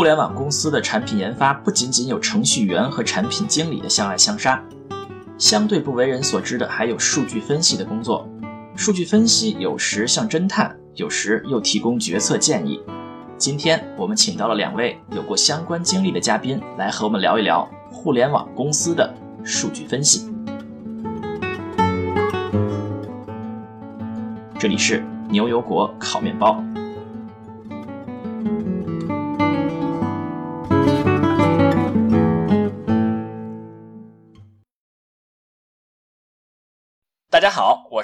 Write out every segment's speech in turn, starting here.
互联网公司的产品研发不仅仅有程序员和产品经理的相爱相杀，相对不为人所知的还有数据分析的工作。数据分析有时像侦探，有时又提供决策建议。今天我们请到了两位有过相关经历的嘉宾，来和我们聊一聊互联网公司的数据分析。这里是牛油果烤面包。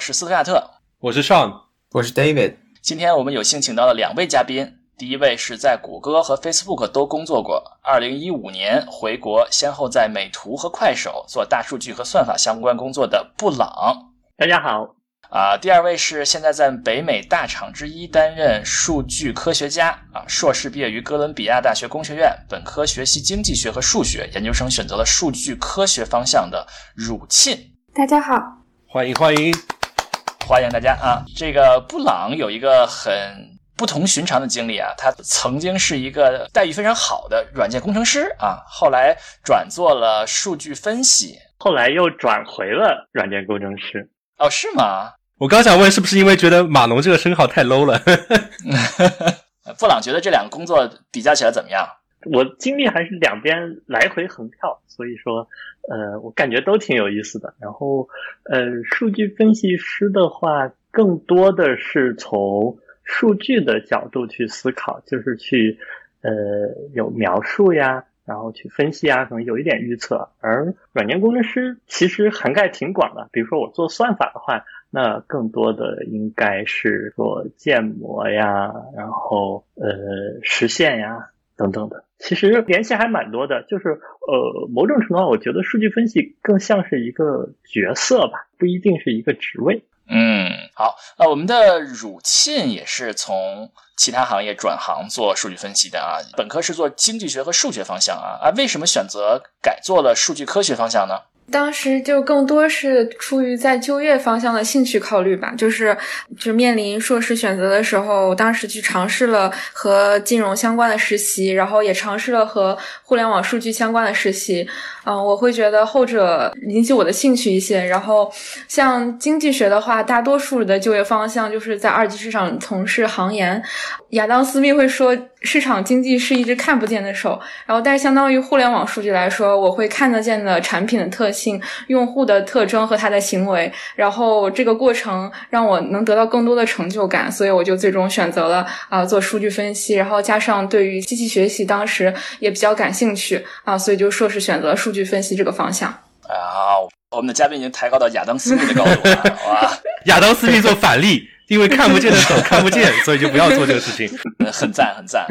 是斯特亚特，我是 Sean，我是 David。今天我们有幸请到了两位嘉宾，第一位是在谷歌和 Facebook 都工作过，二零一五年回国，先后在美图和快手做大数据和算法相关工作的布朗。大家好。啊，第二位是现在在北美大厂之一担任数据科学家啊，硕士毕业于哥伦比亚大学工学院，本科学习经济学和数学，研究生选择了数据科学方向的汝沁。大家好，欢迎欢迎欢迎大家啊！这个布朗有一个很不同寻常的经历啊，他曾经是一个待遇非常好的软件工程师啊，后来转做了数据分析，后来又转回了软件工程师。哦，是吗？我刚想问，是不是因为觉得码农这个称号太 low 了？布朗觉得这两个工作比较起来怎么样？我经历还是两边来回横跳，所以说，呃，我感觉都挺有意思的。然后，呃，数据分析师的话，更多的是从数据的角度去思考，就是去，呃，有描述呀，然后去分析啊，可能有一点预测。而软件工程师其实涵盖挺广的，比如说我做算法的话。那更多的应该是做建模呀，然后呃实现呀等等的，其实联系还蛮多的。就是呃某种程度上，我觉得数据分析更像是一个角色吧，不一定是一个职位。嗯，好，那我们的汝沁也是从其他行业转行做数据分析的啊，本科是做经济学和数学方向啊啊，为什么选择改做了数据科学方向呢？当时就更多是出于在就业方向的兴趣考虑吧，就是就面临硕士选择的时候，当时去尝试了和金融相关的实习，然后也尝试了和互联网数据相关的实习。嗯，我会觉得后者引起我的兴趣一些。然后像经济学的话，大多数的就业方向就是在二级市场从事行研。亚当·斯密会说，市场经济是一只看不见的手。然后，但是相当于互联网数据来说，我会看得见的产品的特性、用户的特征和他的行为。然后这个过程让我能得到更多的成就感，所以我就最终选择了啊做数据分析。然后加上对于机器学习当时也比较感兴趣啊，所以就硕士选择了数据分析这个方向。啊，我们的嘉宾已经抬高到亚当·斯密的高度了，哇！亚当·斯密做反例。因为看不见的手 看不见，所以就不要做这个事情。很赞，很赞。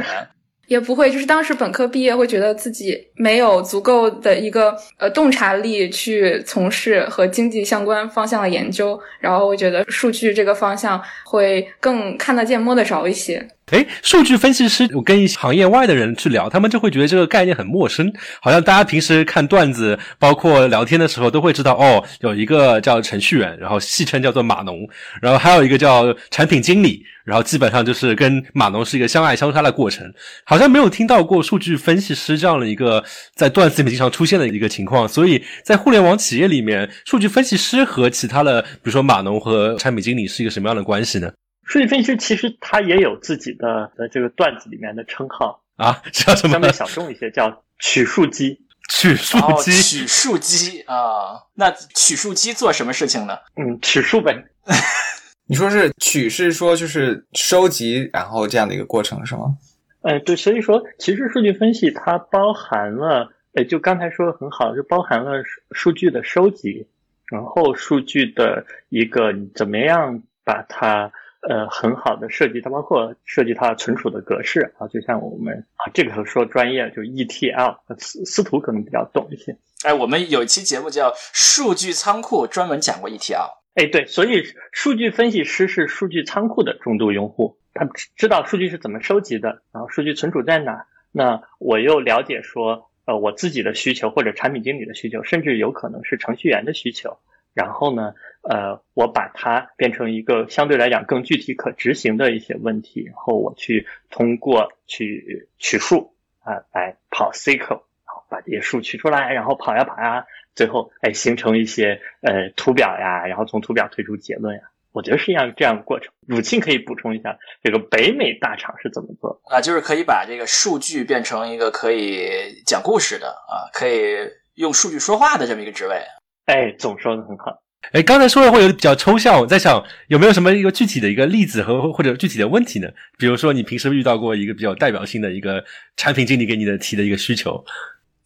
也不会，就是当时本科毕业，会觉得自己没有足够的一个呃洞察力去从事和经济相关方向的研究，然后会觉得数据这个方向会更看得见、摸得着一些。哎，数据分析师，我跟一些行业外的人去聊，他们就会觉得这个概念很陌生，好像大家平时看段子，包括聊天的时候，都会知道哦，有一个叫程序员，然后戏称叫做码农，然后还有一个叫产品经理，然后基本上就是跟码农是一个相爱相杀的过程，好像没有听到过数据分析师这样的一个在段子里面经常出现的一个情况，所以在互联网企业里面，数据分析师和其他的，比如说码农和产品经理是一个什么样的关系呢？数据分析师其实他也有自己的的这个段子里面的称号啊，叫什么？相对小众一些，叫取数机。取数机，取数机啊！那取数机做什么事情呢？嗯，取数呗。你说是取，是说就是收集，然后这样的一个过程是吗？哎，对，所以说其实数据分析它包含了，哎，就刚才说的很好，就包含了数据的收集，然后数据的一个怎么样把它。呃，很好的设计，它包括设计它存储的格式啊，就像我们啊，这个说专业就 ETL，司司徒可能比较懂一些。哎，我们有一期节目叫《数据仓库》，专门讲过 ETL。哎，对，所以数据分析师是数据仓库的重度用户，他知道数据是怎么收集的，然后数据存储在哪。那我又了解说，呃，我自己的需求或者产品经理的需求，甚至有可能是程序员的需求。然后呢，呃，我把它变成一个相对来讲更具体可执行的一些问题，然后我去通过去取数啊来跑 SQL，然后把这些数取出来，然后跑呀跑呀，最后哎形成一些呃图表呀，然后从图表推出结论呀。我觉得是一样这样的过程。鲁沁可以补充一下，这个北美大厂是怎么做啊？就是可以把这个数据变成一个可以讲故事的啊，可以用数据说话的这么一个职位。哎，总说的很好。哎，刚才说的会有比较抽象，我在想有没有什么一个具体的一个例子和或者具体的问题呢？比如说你平时遇到过一个比较代表性的一个产品经理给你的提的一个需求。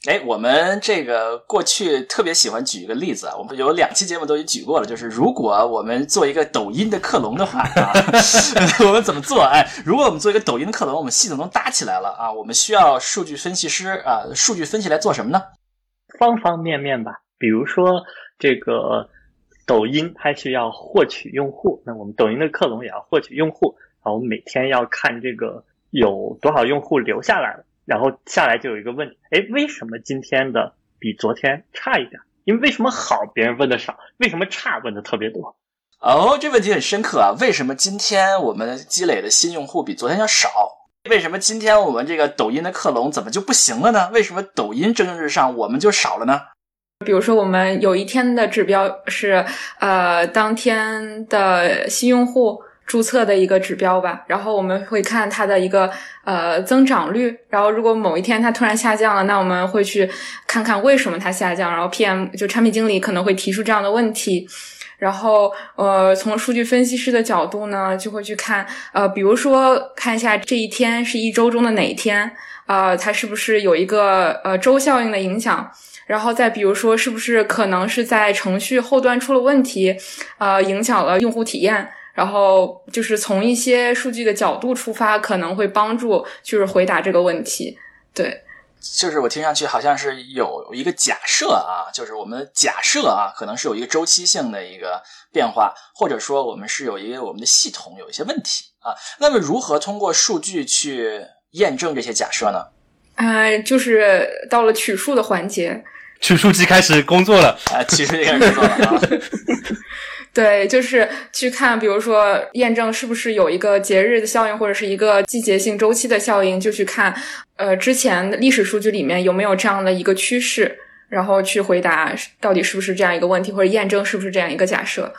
哎，我们这个过去特别喜欢举一个例子啊，我们有两期节目都已经举过了，就是如果我们做一个抖音的克隆的话啊，我们怎么做？哎，如果我们做一个抖音的克隆，我们系统能搭起来了啊，我们需要数据分析师啊，数据分析来做什么呢？方方面面吧，比如说这个抖音它需要获取用户，那我们抖音的克隆也要获取用户，然后每天要看这个有多少用户留下来了。然后下来就有一个问题，哎，为什么今天的比昨天差一点？因为为什么好别人问的少，为什么差问的特别多？哦，这问题很深刻啊！为什么今天我们积累的新用户比昨天要少？为什么今天我们这个抖音的克隆怎么就不行了呢？为什么抖音蒸蒸日上，我们就少了呢？比如说，我们有一天的指标是呃，当天的新用户。注册的一个指标吧，然后我们会看它的一个呃增长率，然后如果某一天它突然下降了，那我们会去看看为什么它下降，然后 PM 就产品经理可能会提出这样的问题，然后呃从数据分析师的角度呢，就会去看呃比如说看一下这一天是一周中的哪一天啊，它是不是有一个呃周效应的影响，然后再比如说是不是可能是在程序后端出了问题，呃影响了用户体验。然后就是从一些数据的角度出发，可能会帮助就是回答这个问题。对，就是我听上去好像是有一个假设啊，就是我们假设啊，可能是有一个周期性的一个变化，或者说我们是有一个我们的系统有一些问题啊。那么如何通过数据去验证这些假设呢？啊，就是到了取数的环节，取数机开始工作了啊，取数机开始工作了啊。对，就是去看，比如说验证是不是有一个节日的效应，或者是一个季节性周期的效应，就去看，呃，之前历史数据里面有没有这样的一个趋势，然后去回答到底是不是这样一个问题，或者验证是不是这样一个假设。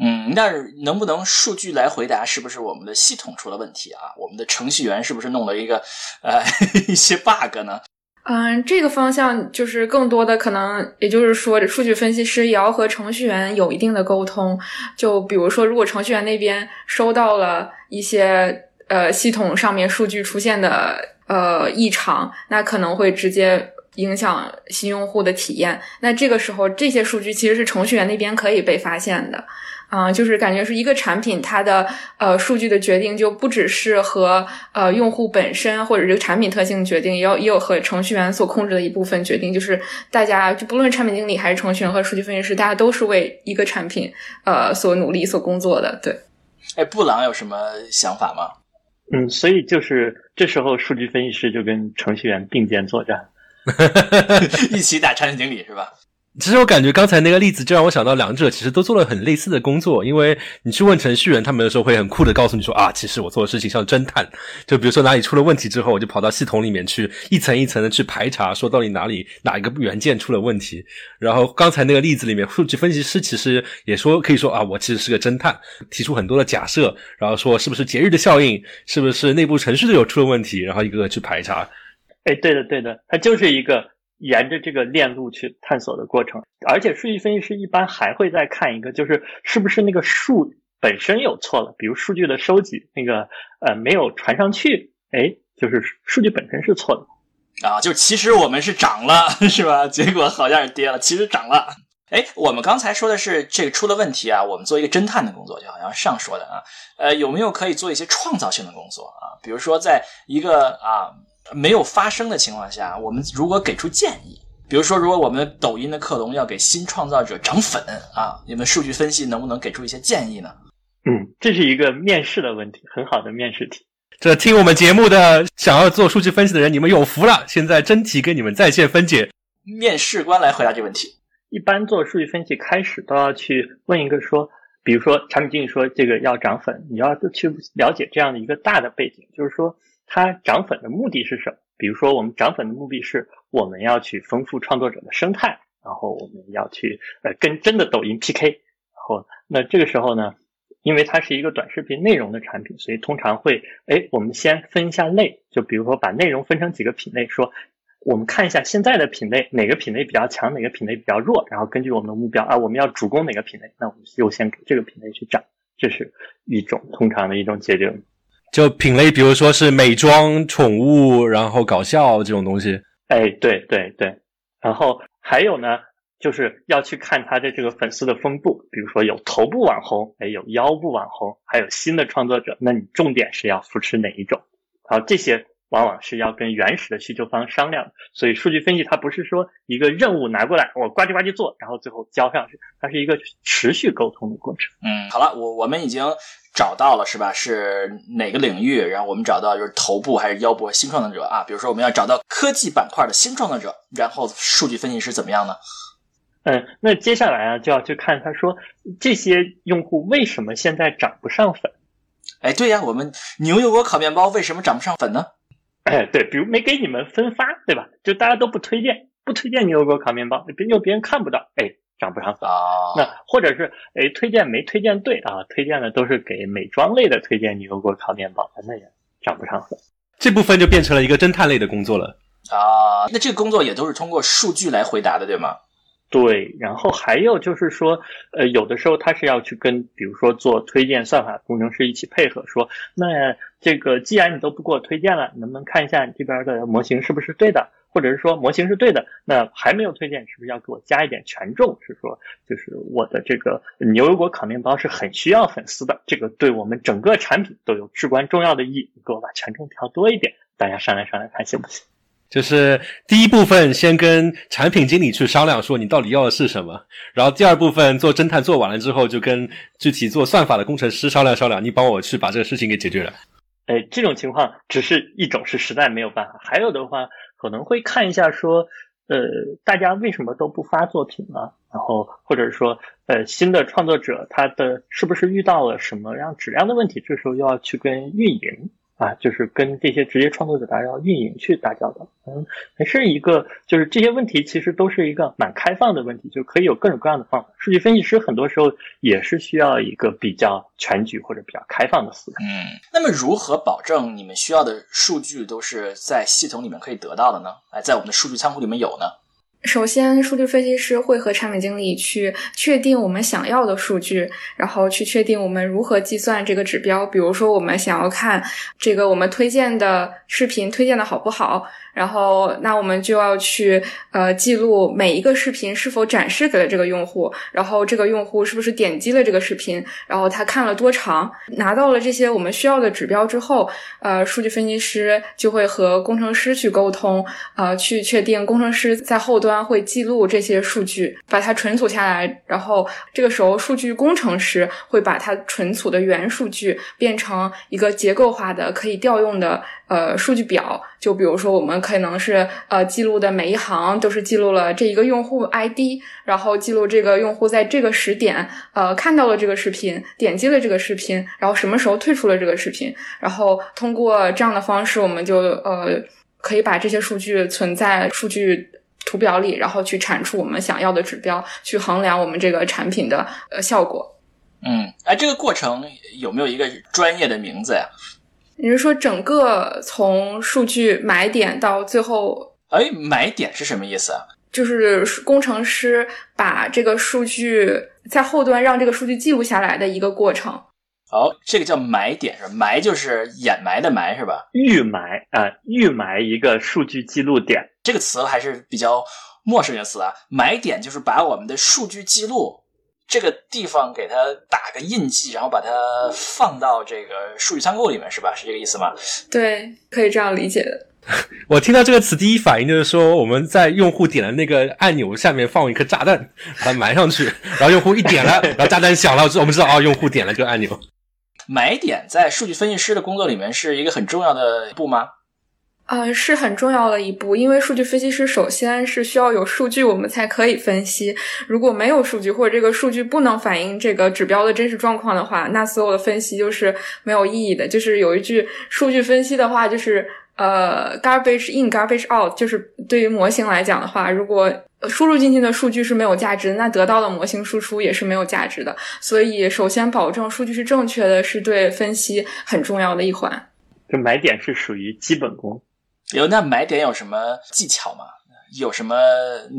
嗯，但是能不能数据来回答是不是我们的系统出了问题啊？我们的程序员是不是弄了一个呃 一些 bug 呢？嗯，这个方向就是更多的可能，也就是说，数据分析师也要和程序员有一定的沟通。就比如说，如果程序员那边收到了一些呃系统上面数据出现的呃异常，那可能会直接影响新用户的体验。那这个时候，这些数据其实是程序员那边可以被发现的。啊，就是感觉是一个产品，它的呃数据的决定就不只是和呃用户本身或者这个产品特性决定，也有也有和程序员所控制的一部分决定。就是大家就不论产品经理还是程序员和数据分析师，大家都是为一个产品呃所努力、所工作的。对，哎，布朗有什么想法吗？嗯，所以就是这时候数据分析师就跟程序员并肩作战，一起打产品经理是吧？其实我感觉刚才那个例子就让我想到，两者其实都做了很类似的工作。因为你去问程序员，他们有时候会很酷的告诉你说啊，其实我做的事情像侦探。就比如说哪里出了问题之后，我就跑到系统里面去一层一层的去排查，说到底哪里哪一个元件出了问题。然后刚才那个例子里面，数据分析师其实也说可以说啊，我其实是个侦探，提出很多的假设，然后说是不是节日的效应，是不是内部程序的有出了问题，然后一个个去排查。哎，对的，对的，它就是一个。沿着这个链路去探索的过程，而且数据分析师一般还会再看一个，就是是不是那个数本身有错了，比如数据的收集那个呃没有传上去，哎，就是数据本身是错的啊，就其实我们是涨了 是吧？结果好像是跌了，其实涨了。哎，我们刚才说的是这个出了问题啊，我们做一个侦探的工作，就好像上说的啊，呃，有没有可以做一些创造性的工作啊？比如说在一个啊。没有发生的情况下，我们如果给出建议，比如说，如果我们抖音的克隆要给新创造者涨粉啊，你们数据分析能不能给出一些建议呢？嗯，这是一个面试的问题，很好的面试题。这听我们节目的想要做数据分析的人，你们有福了。现在真题给你们在线分解，面试官来回答这个问题。一般做数据分析开始都要去问一个说，比如说产品经理说这个要涨粉，你要去了解这样的一个大的背景，就是说。它涨粉的目的是什么？比如说我们涨粉的目的是我们要去丰富创作者的生态，然后我们要去呃跟真的抖音 PK，然后那这个时候呢，因为它是一个短视频内容的产品，所以通常会哎我们先分一下类，就比如说把内容分成几个品类，说。我们看一下现在的品类，哪个品类比较强，哪个品类比较弱，然后根据我们的目标啊，我们要主攻哪个品类，那我们优先给这个品类去涨，这是一种通常的一种解决。就品类，比如说是美妆、宠物，然后搞笑这种东西。哎，对对对。然后还有呢，就是要去看他的这个粉丝的分布，比如说有头部网红，哎，有腰部网红，还有新的创作者，那你重点是要扶持哪一种？好，这些。往往是要跟原始的需求方商量，所以数据分析它不是说一个任务拿过来我呱唧呱唧做，然后最后交上去，它是一个持续沟通的过程。嗯，好了，我我们已经找到了是吧？是哪个领域？然后我们找到就是头部还是腰部新创作者啊？比如说我们要找到科技板块的新创作者，然后数据分析师怎么样呢？嗯，那接下来啊就要去看他说这些用户为什么现在涨不上粉？哎，对呀，我们牛油果烤面包为什么涨不上粉呢？哎，对，比如没给你们分发，对吧？就大家都不推荐，不推荐牛油果烤面包，别又别人看不到，哎，涨不上粉啊。那或者是哎，推荐没推荐对啊？推荐的都是给美妆类的，推荐牛油果烤面包，那也涨不上粉。这部分就变成了一个侦探类的工作了啊。那这个工作也都是通过数据来回答的，对吗？对，然后还有就是说，呃，有的时候他是要去跟，比如说做推荐算法工程师一起配合，说，那这个既然你都不给我推荐了，能不能看一下你这边的模型是不是对的？或者是说模型是对的，那还没有推荐，是不是要给我加一点权重？是说，就是我的这个牛油果烤面包是很需要粉丝的，这个对我们整个产品都有至关重要的意义，你给我把权重调多一点，大家商量商量看行不行？就是第一部分先跟产品经理去商量，说你到底要的是什么。然后第二部分做侦探做完了之后，就跟具体做算法的工程师商量商量，你帮我去把这个事情给解决了。哎，这种情况只是一种，是实在没有办法。还有的话，可能会看一下说，呃，大家为什么都不发作品呢？然后或者说，呃，新的创作者他的是不是遇到了什么样质量的问题？这时候又要去跟运营。啊，就是跟这些职业创作者打交道、运营去打交道，嗯，还是一个，就是这些问题其实都是一个蛮开放的问题，就可以有各种各样的方法。数据分析师很多时候也是需要一个比较全局或者比较开放的思考。嗯，那么如何保证你们需要的数据都是在系统里面可以得到的呢？哎，在我们的数据仓库里面有呢？首先，数据分析师会和产品经理去确定我们想要的数据，然后去确定我们如何计算这个指标。比如说，我们想要看这个我们推荐的视频推荐的好不好。然后，那我们就要去呃记录每一个视频是否展示给了这个用户，然后这个用户是不是点击了这个视频，然后他看了多长。拿到了这些我们需要的指标之后，呃，数据分析师就会和工程师去沟通，呃，去确定工程师在后端会记录这些数据，把它存储下来。然后这个时候，数据工程师会把它存储的原数据变成一个结构化的可以调用的呃数据表。就比如说我们。可能是呃记录的每一行都是记录了这一个用户 ID，然后记录这个用户在这个时点呃看到了这个视频，点击了这个视频，然后什么时候退出了这个视频，然后通过这样的方式，我们就呃可以把这些数据存在数据图表里，然后去产出我们想要的指标，去衡量我们这个产品的呃效果。嗯，哎，这个过程有没有一个专业的名字呀？你是说整个从数据买点到最后？哎，买点是什么意思啊？就是工程师把这个数据在后端让这个数据记录下来的一个过程。好，这个叫埋点是吧？埋就是掩埋的埋是吧？预埋啊，预埋一个数据记录点，这个词还是比较陌生的词啊。埋点就是把我们的数据记录。这个地方给它打个印记，然后把它放到这个数据仓库里面，是吧？是这个意思吗？对，可以这样理解的。我听到这个词，第一反应就是说，我们在用户点的那个按钮下面放一颗炸弹，把它埋上去，然后用户一点了，然后炸弹响了，我们知道啊，用户点了这个按钮。买点在数据分析师的工作里面是一个很重要的步吗？呃，是很重要的一步，因为数据分析师首先是需要有数据，我们才可以分析。如果没有数据，或者这个数据不能反映这个指标的真实状况的话，那所有的分析就是没有意义的。就是有一句数据分析的话，就是呃，garbage in garbage out，就是对于模型来讲的话，如果输入进去的数据是没有价值，那得到的模型输出也是没有价值的。所以，首先保证数据是正确的，是对分析很重要的一环。这买点是属于基本功。有那买点有什么技巧吗？有什么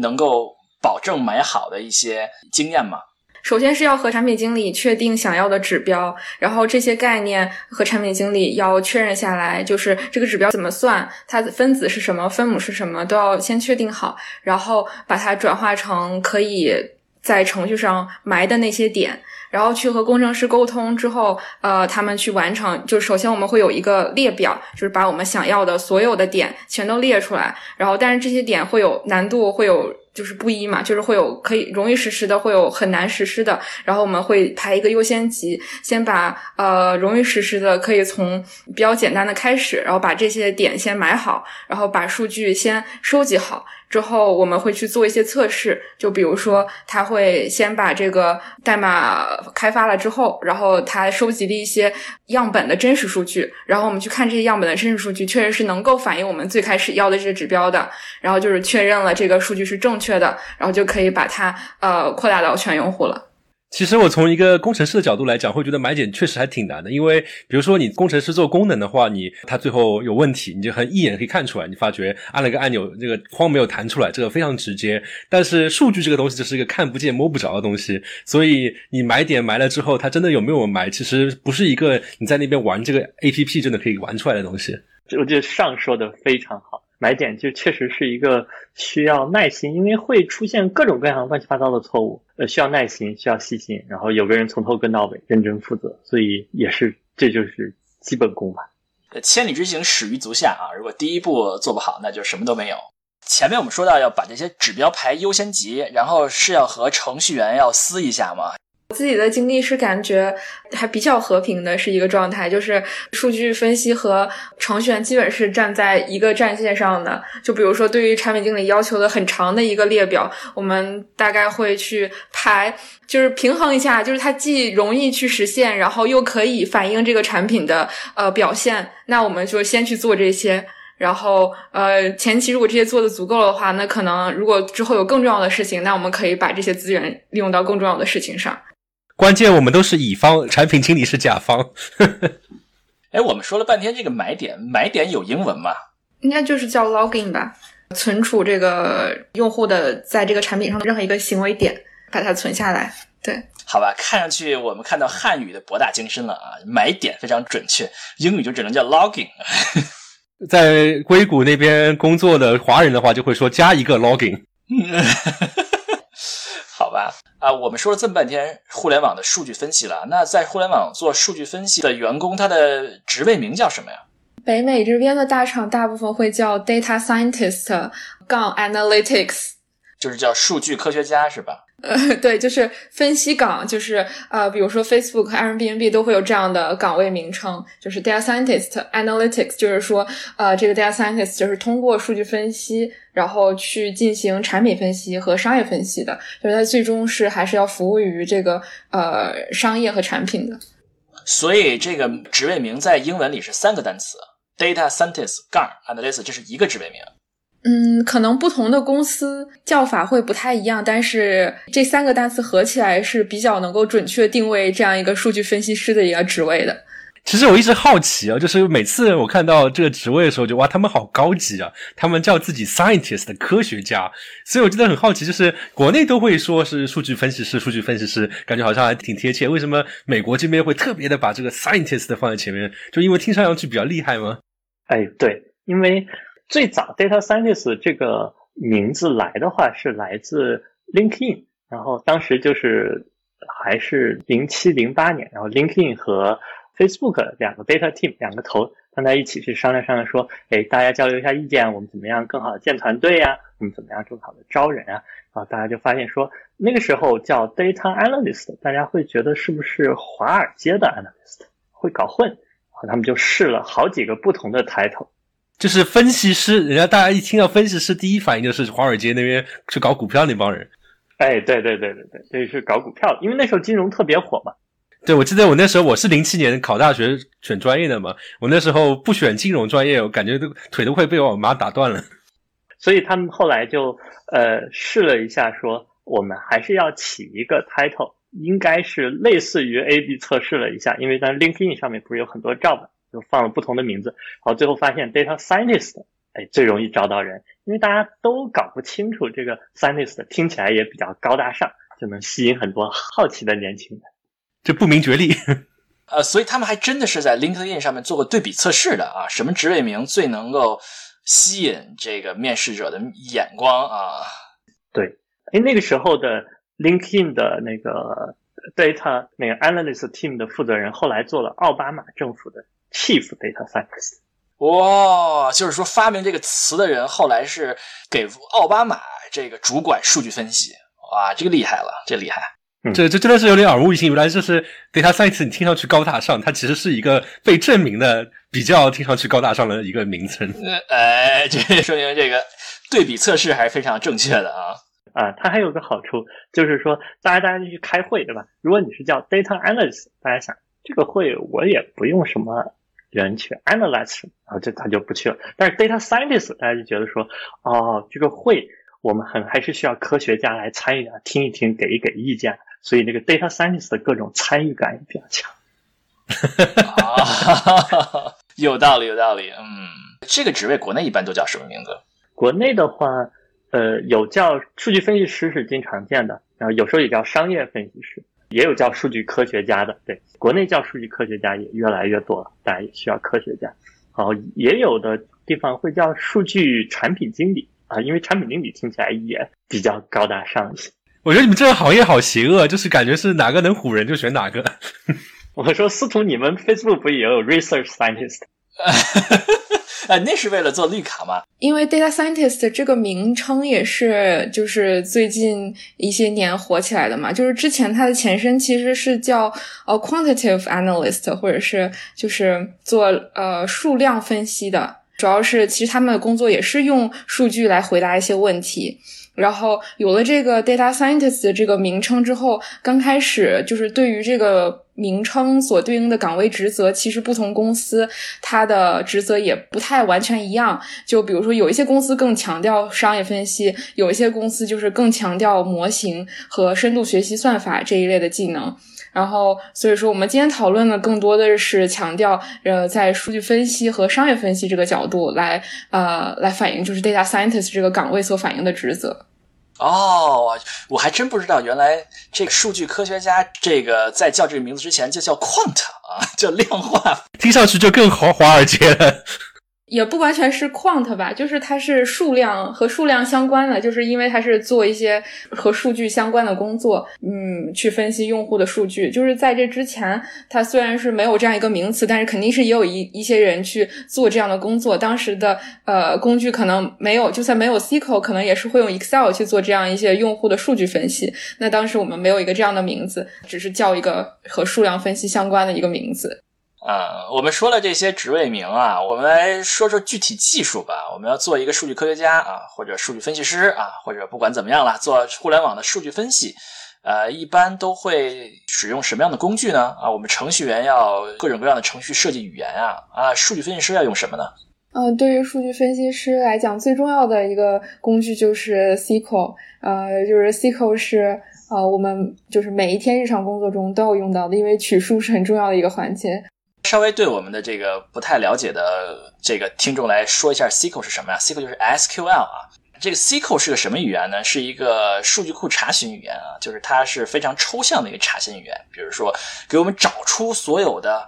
能够保证买好的一些经验吗？首先是要和产品经理确定想要的指标，然后这些概念和产品经理要确认下来，就是这个指标怎么算，它的分子是什么，分母是什么，都要先确定好，然后把它转化成可以在程序上埋的那些点。然后去和工程师沟通之后，呃，他们去完成。就首先我们会有一个列表，就是把我们想要的所有的点全都列出来。然后，但是这些点会有难度，会有就是不一嘛，就是会有可以容易实施的，会有很难实施的。然后我们会排一个优先级，先把呃容易实施的可以从比较简单的开始，然后把这些点先埋好，然后把数据先收集好。之后我们会去做一些测试，就比如说，他会先把这个代码开发了之后，然后他收集了一些样本的真实数据，然后我们去看这些样本的真实数据，确实是能够反映我们最开始要的这些指标的，然后就是确认了这个数据是正确的，然后就可以把它呃扩大到全用户了。其实我从一个工程师的角度来讲，会觉得买点确实还挺难的。因为比如说你工程师做功能的话，你它最后有问题，你就很一眼可以看出来。你发觉按了个按钮，这个框没有弹出来，这个非常直接。但是数据这个东西就是一个看不见摸不着的东西，所以你买点埋了之后，它真的有没有埋，其实不是一个你在那边玩这个 A P P 真的可以玩出来的东西。我觉得上说的非常好。买点就确实是一个需要耐心，因为会出现各种各样乱七八糟的错误，呃，需要耐心，需要细心，然后有个人从头跟到尾，认真负责，所以也是这就是基本功吧。千里之行，始于足下啊！如果第一步做不好，那就什么都没有。前面我们说到要把这些指标排优先级，然后是要和程序员要撕一下吗？我自己的经历是感觉还比较和平的，是一个状态，就是数据分析和程序员基本是站在一个战线上的。就比如说，对于产品经理要求的很长的一个列表，我们大概会去排，就是平衡一下，就是它既容易去实现，然后又可以反映这个产品的呃表现。那我们就先去做这些，然后呃前期如果这些做的足够的话，那可能如果之后有更重要的事情，那我们可以把这些资源利用到更重要的事情上。关键我们都是乙方，产品经理是甲方。哎，我们说了半天这个买点，买点有英文吗？应该就是叫 login 吧，存储这个用户的在这个产品上的任何一个行为点，把它存下来。对，好吧，看上去我们看到汉语的博大精深了啊，买点非常准确，英语就只能叫 login。在硅谷那边工作的华人的话，就会说加一个 login。好吧，啊，我们说了这么半天互联网的数据分析了，那在互联网做数据分析的员工，他的职位名叫什么呀？北美这边的大厂大部分会叫 data scientist 杠 analytics，就是叫数据科学家是吧？呃，对，就是分析岗，就是呃，比如说 Facebook、Airbnb 都会有这样的岗位名称，就是 data scientist、analytics，就是说，呃，这个 data scientist 就是通过数据分析，然后去进行产品分析和商业分析的，就是它最终是还是要服务于这个呃商业和产品的。所以这个职位名在英文里是三个单词：data scientist 杠 analyst，这是一个职位名。嗯，可能不同的公司叫法会不太一样，但是这三个单词合起来是比较能够准确定位这样一个数据分析师的一个职位的。其实我一直好奇啊，就是每次我看到这个职位的时候，就哇，他们好高级啊！他们叫自己 scientist 科学家，所以我真的很好奇，就是国内都会说是数据分析师、数据分析师，感觉好像还挺贴切。为什么美国这边会特别的把这个 scientist 放在前面？就因为听上去比较厉害吗？哎，对，因为。最早 data scientist 这个名字来的话是来自 LinkedIn，然后当时就是还是零七零八年，然后 LinkedIn 和 Facebook 两个 data team 两个头放在一起去商量商量，说，哎，大家交流一下意见，我们怎么样更好的建团队呀？我们怎么样更好的招人啊？然后大家就发现说，那个时候叫 data analyst，大家会觉得是不是华尔街的 analyst 会搞混？然后他们就试了好几个不同的 title。就是分析师，人家大家一听到分析师，第一反应就是华尔街那边去搞股票那帮人。哎，对对对对对，这是搞股票，因为那时候金融特别火嘛。对，我记得我那时候我是零七年考大学选专业的嘛，我那时候不选金融专业，我感觉都腿都快被我妈打断了。所以他们后来就呃试了一下，说我们还是要起一个 title，应该是类似于 A/B 测试了一下，因为在 LinkedIn 上面不是有很多 job，就放了不同的名字，好，最后发现 data scientist 哎最容易招到人，因为大家都搞不清楚这个 scientist 听起来也比较高大上，就能吸引很多好奇的年轻人。这不明觉厉。呃，所以他们还真的是在 LinkedIn 上面做过对比测试的啊，什么职位名最能够吸引这个面试者的眼光啊？对，哎，那个时候的 LinkedIn 的那个 data 那个 analyst team 的负责人，后来做了奥巴马政府的 chief data scientist。哇，就是说发明这个词的人后来是给奥巴马这个主管数据分析，哇，这个厉害了，这厉害。这这真的是有点耳目一新。原来就是 data science，你听上去高大上，它其实是一个被证明的比较听上去高大上的一个名称。哎，这说明这个对比测试还是非常正确的啊。啊，它还有个好处，就是说大家大家去开会，对吧？如果你是叫 data analyst，大家想这个会我也不用什么人去 analyze，然后这他就不去了。但是 data scientist，大家就觉得说，哦，这个会我们很还是需要科学家来参与啊，听一听，给一给意见。所以那个 data scientist 的各种参与感也比较强。啊，有道理，有道理。嗯，这个职位国内一般都叫什么名字？国内的话，呃，有叫数据分析师是经常见的，然后有时候也叫商业分析师，也有叫数据科学家的。对，国内叫数据科学家也越来越多了，大家也需要科学家。好，也有的地方会叫数据产品经理啊，因为产品经理听起来也比较高大上一些。我觉得你们这个行业好邪恶，就是感觉是哪个能唬人就选哪个。我说司徒，你们 Facebook 不也有 research scientist？呃，那是为了做绿卡吗？因为 data scientist 这个名称也是就是最近一些年火起来的嘛。就是之前它的前身其实是叫呃 quantitative analyst，或者是就是做呃数量分析的。主要是其实他们的工作也是用数据来回答一些问题。然后有了这个 data scientist 的这个名称之后，刚开始就是对于这个名称所对应的岗位职责，其实不同公司它的职责也不太完全一样。就比如说，有一些公司更强调商业分析，有一些公司就是更强调模型和深度学习算法这一类的技能。然后，所以说我们今天讨论的更多的是强调，呃，在数据分析和商业分析这个角度来，呃，来反映就是 data scientist 这个岗位所反映的职责。哦，我还真不知道，原来这个数据科学家这个在叫这个名字之前就叫 quant 啊，叫量化，听上去就更豪华而接了。也不完全是 quant 吧，就是它是数量和数量相关的，就是因为它是做一些和数据相关的工作，嗯，去分析用户的数据。就是在这之前，它虽然是没有这样一个名词，但是肯定是也有一一些人去做这样的工作。当时的呃工具可能没有，就算没有 SQL，可能也是会用 Excel 去做这样一些用户的数据分析。那当时我们没有一个这样的名字，只是叫一个和数量分析相关的一个名字。啊，我们说了这些职位名啊，我们来说说具体技术吧。我们要做一个数据科学家啊，或者数据分析师啊，或者不管怎么样了，做互联网的数据分析，呃，一般都会使用什么样的工具呢？啊，我们程序员要各种各样的程序设计语言啊，啊，数据分析师要用什么呢？嗯，对于数据分析师来讲，最重要的一个工具就是 SQL，呃，就是 SQL 是呃我们就是每一天日常工作中都要用到的，因为取数是很重要的一个环节。稍微对我们的这个不太了解的这个听众来说一下，SQL 是什么呀？SQL 就是 SQL 啊。这个 SQL 是个什么语言呢？是一个数据库查询语言啊，就是它是非常抽象的一个查询语言。比如说，给我们找出所有的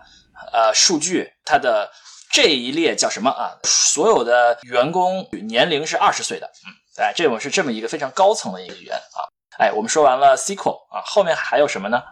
呃数据，它的这一列叫什么啊？所有的员工年龄是二十岁的，嗯，哎，这种是这么一个非常高层的一个语言啊。哎，我们说完了 SQL 啊，后面还有什么呢？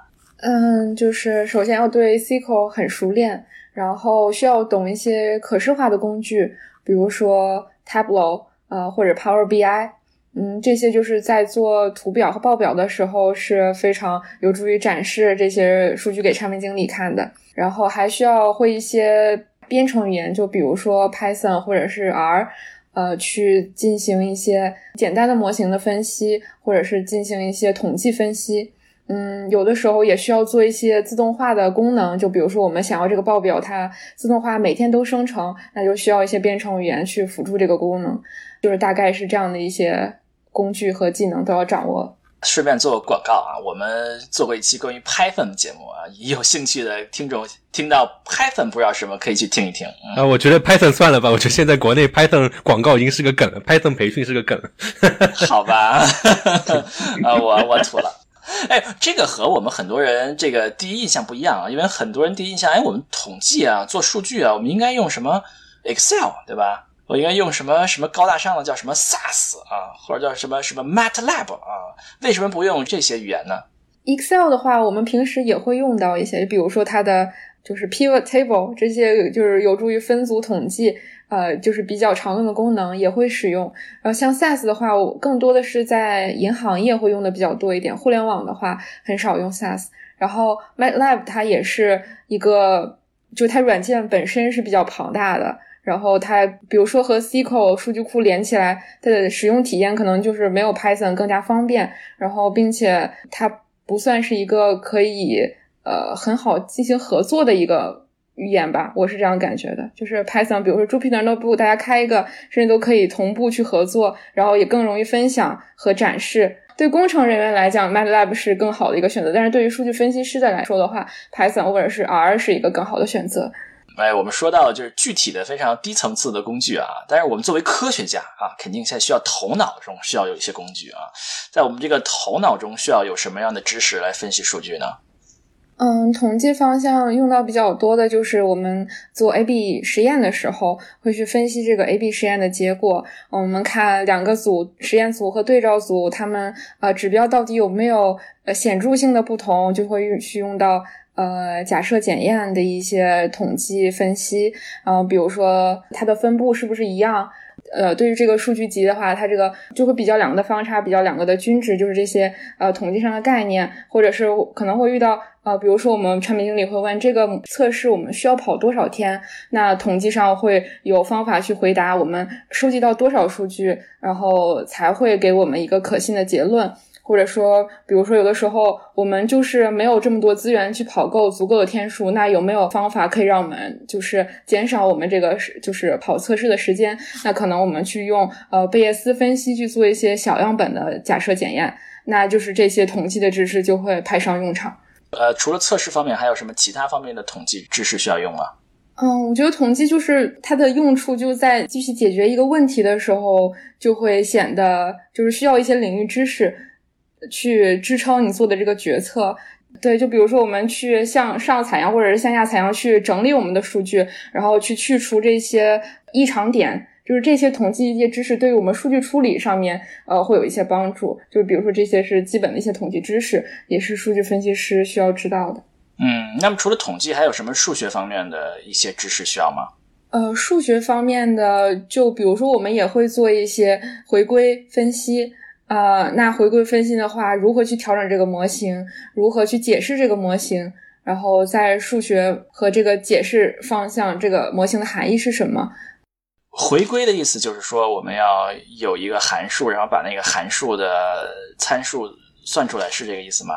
嗯，就是首先要对 SQL 很熟练，然后需要懂一些可视化的工具，比如说 Tableau，呃，或者 Power BI，嗯，这些就是在做图表和报表的时候是非常有助于展示这些数据给产品经理看的。然后还需要会一些编程语言，就比如说 Python 或者是 R，呃，去进行一些简单的模型的分析，或者是进行一些统计分析。嗯，有的时候也需要做一些自动化的功能，就比如说我们想要这个报表它自动化每天都生成，那就需要一些编程语言去辅助这个功能，就是大概是这样的一些工具和技能都要掌握。顺便做个广告啊，我们做过一期关于 Python 的节目啊，有兴趣的听众听到 Python 不知道什么，可以去听一听。啊，我觉得 Python 算了吧，我觉得现在国内 Python 广告已经是个梗了，Python 培训是个梗。好吧，啊，我我吐了。哎，这个和我们很多人这个第一印象不一样啊，因为很多人第一印象，哎，我们统计啊，做数据啊，我们应该用什么 Excel 对吧？我应该用什么什么高大上的叫什么 SAS 啊，或者叫什么什么 MATLAB 啊？为什么不用这些语言呢？Excel 的话，我们平时也会用到一些，比如说它的就是 Pivot Table 这些，就是有助于分组统计，呃，就是比较常用的功能也会使用。然后像 SAS 的话，我更多的是在银行业会用的比较多一点，互联网的话很少用 SAS。然后 MATLAB 它也是一个，就它软件本身是比较庞大的。然后它，比如说和 SQL 数据库连起来，它的使用体验可能就是没有 Python 更加方便。然后，并且它不算是一个可以呃很好进行合作的一个语言吧，我是这样感觉的。就是 Python，比如说 Jupyter Notebook，大家开一个甚至都可以同步去合作，然后也更容易分享和展示。对工程人员来讲，MATLAB 是更好的一个选择，但是对于数据分析师的来说的话，Python 或者是 R 是一个更好的选择。哎，我们说到就是具体的非常低层次的工具啊，但是我们作为科学家啊，肯定现在需要头脑中需要有一些工具啊，在我们这个头脑中需要有什么样的知识来分析数据呢？嗯，统计方向用到比较多的就是我们做 A/B 实验的时候，会去分析这个 A/B 实验的结果。我们看两个组，实验组和对照组，他们呃指标到底有没有呃显著性的不同，就会去用到。呃，假设检验的一些统计分析，然后比如说它的分布是不是一样？呃，对于这个数据集的话，它这个就会比较两个的方差，比较两个的均值，就是这些呃统计上的概念，或者是可能会遇到呃，比如说我们产品经理会问这个测试我们需要跑多少天，那统计上会有方法去回答我们收集到多少数据，然后才会给我们一个可信的结论。或者说，比如说，有的时候我们就是没有这么多资源去跑够足够的天数，那有没有方法可以让我们就是减少我们这个就是跑测试的时间？那可能我们去用呃贝叶斯分析去做一些小样本的假设检验，那就是这些统计的知识就会派上用场。呃，除了测试方面，还有什么其他方面的统计知识需要用吗？嗯，我觉得统计就是它的用处就在继续解决一个问题的时候，就会显得就是需要一些领域知识。去支撑你做的这个决策，对，就比如说我们去向上采样或者是向下采样去整理我们的数据，然后去去除这些异常点，就是这些统计一些知识对于我们数据处理上面，呃，会有一些帮助。就比如说这些是基本的一些统计知识，也是数据分析师需要知道的。嗯，那么除了统计，还有什么数学方面的一些知识需要吗？呃，数学方面的，就比如说我们也会做一些回归分析。呃，那回归分析的话，如何去调整这个模型？如何去解释这个模型？然后在数学和这个解释方向，这个模型的含义是什么？回归的意思就是说，我们要有一个函数，然后把那个函数的参数算出来，是这个意思吗？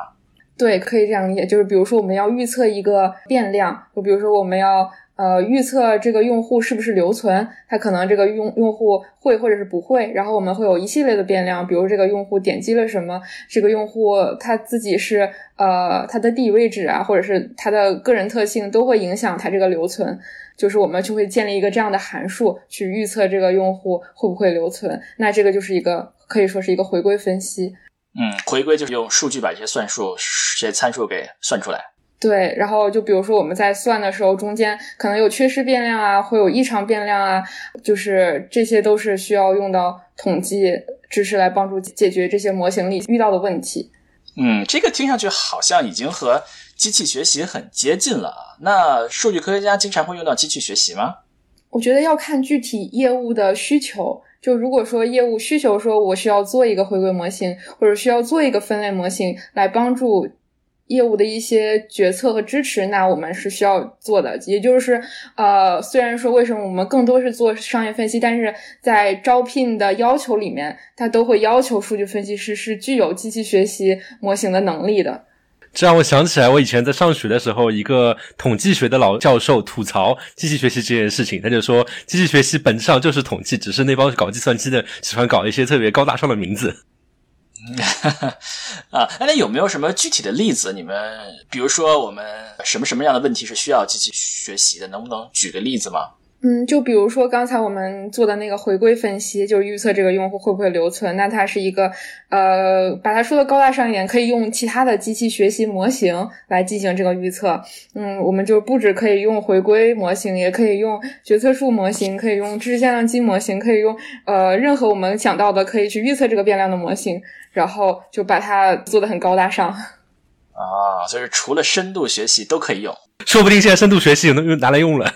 对，可以这样理解。就是比如说，我们要预测一个变量，就比如说我们要。呃，预测这个用户是不是留存，他可能这个用用户会或者是不会，然后我们会有一系列的变量，比如这个用户点击了什么，这个用户他自己是呃他的地理位置啊，或者是他的个人特性都会影响他这个留存，就是我们就会建立一个这样的函数去预测这个用户会不会留存，那这个就是一个可以说是一个回归分析。嗯，回归就是用数据把这些算数、这些参数给算出来。对，然后就比如说我们在算的时候，中间可能有缺失变量啊，会有异常变量啊，就是这些都是需要用到统计知识来帮助解决这些模型里遇到的问题。嗯，这个听上去好像已经和机器学习很接近了。那数据科学家经常会用到机器学习吗？我觉得要看具体业务的需求。就如果说业务需求说我需要做一个回归模型，或者需要做一个分类模型来帮助。业务的一些决策和支持，那我们是需要做的。也就是，呃，虽然说为什么我们更多是做商业分析，但是在招聘的要求里面，它都会要求数据分析师是具有机器学习模型的能力的。这让我想起来，我以前在上学的时候，一个统计学的老教授吐槽机器学习这件事情。他就说，机器学习本质上就是统计，只是那帮搞计算机的喜欢搞一些特别高大上的名字。啊，那有没有什么具体的例子？你们比如说，我们什么什么样的问题是需要机器学习的？能不能举个例子吗？嗯，就比如说刚才我们做的那个回归分析，就是预测这个用户会不会留存。那它是一个，呃，把它说的高大上一点，可以用其他的机器学习模型来进行这个预测。嗯，我们就不止可以用回归模型，也可以用决策树模型，可以用知识向量机模型，可以用呃任何我们想到的可以去预测这个变量的模型，然后就把它做的很高大上。啊，就是除了深度学习都可以用，说不定现在深度学习能用拿来用了。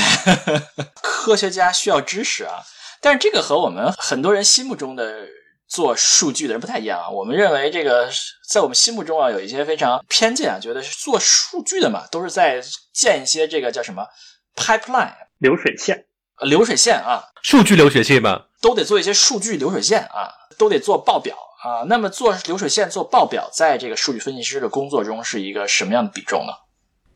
科学家需要知识啊，但是这个和我们很多人心目中的做数据的人不太一样啊。我们认为这个在我们心目中啊，有一些非常偏见啊，觉得做数据的嘛，都是在建一些这个叫什么 pipeline 流水线，流水线啊，数据流水线嘛，都得做一些数据流水线啊，都得做报表啊。那么做流水线、做报表，在这个数据分析师的工作中是一个什么样的比重呢？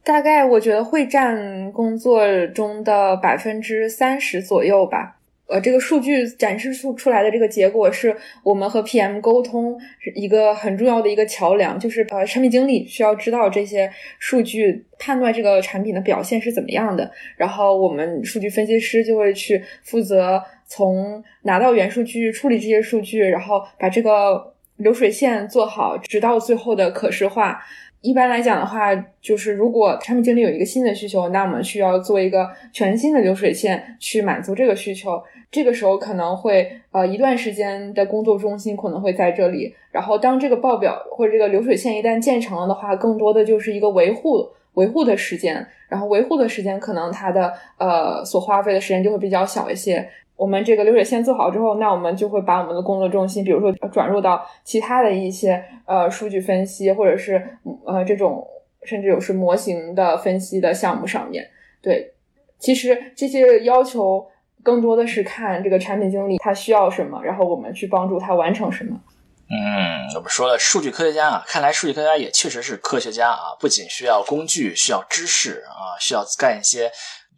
大概我觉得会占工作中的百分之三十左右吧。呃，这个数据展示出出来的这个结果是我们和 PM 沟通一个很重要的一个桥梁，就是呃，产品经理需要知道这些数据，判断这个产品的表现是怎么样的。然后我们数据分析师就会去负责从拿到原数据处理这些数据，然后把这个流水线做好，直到最后的可视化。一般来讲的话，就是如果产品经理有一个新的需求，那我们需要做一个全新的流水线去满足这个需求。这个时候可能会呃一段时间的工作中心可能会在这里。然后当这个报表或者这个流水线一旦建成了的话，更多的就是一个维护维护的时间。然后维护的时间可能它的呃所花费的时间就会比较小一些。我们这个流水线做好之后，那我们就会把我们的工作重心，比如说转入到其他的一些呃数据分析，或者是呃这种甚至有是模型的分析的项目上面。对，其实这些要求更多的是看这个产品经理他需要什么，然后我们去帮助他完成什么。嗯，我们说了数据科学家啊，看来数据科学家也确实是科学家啊，不仅需要工具，需要知识啊，需要干一些。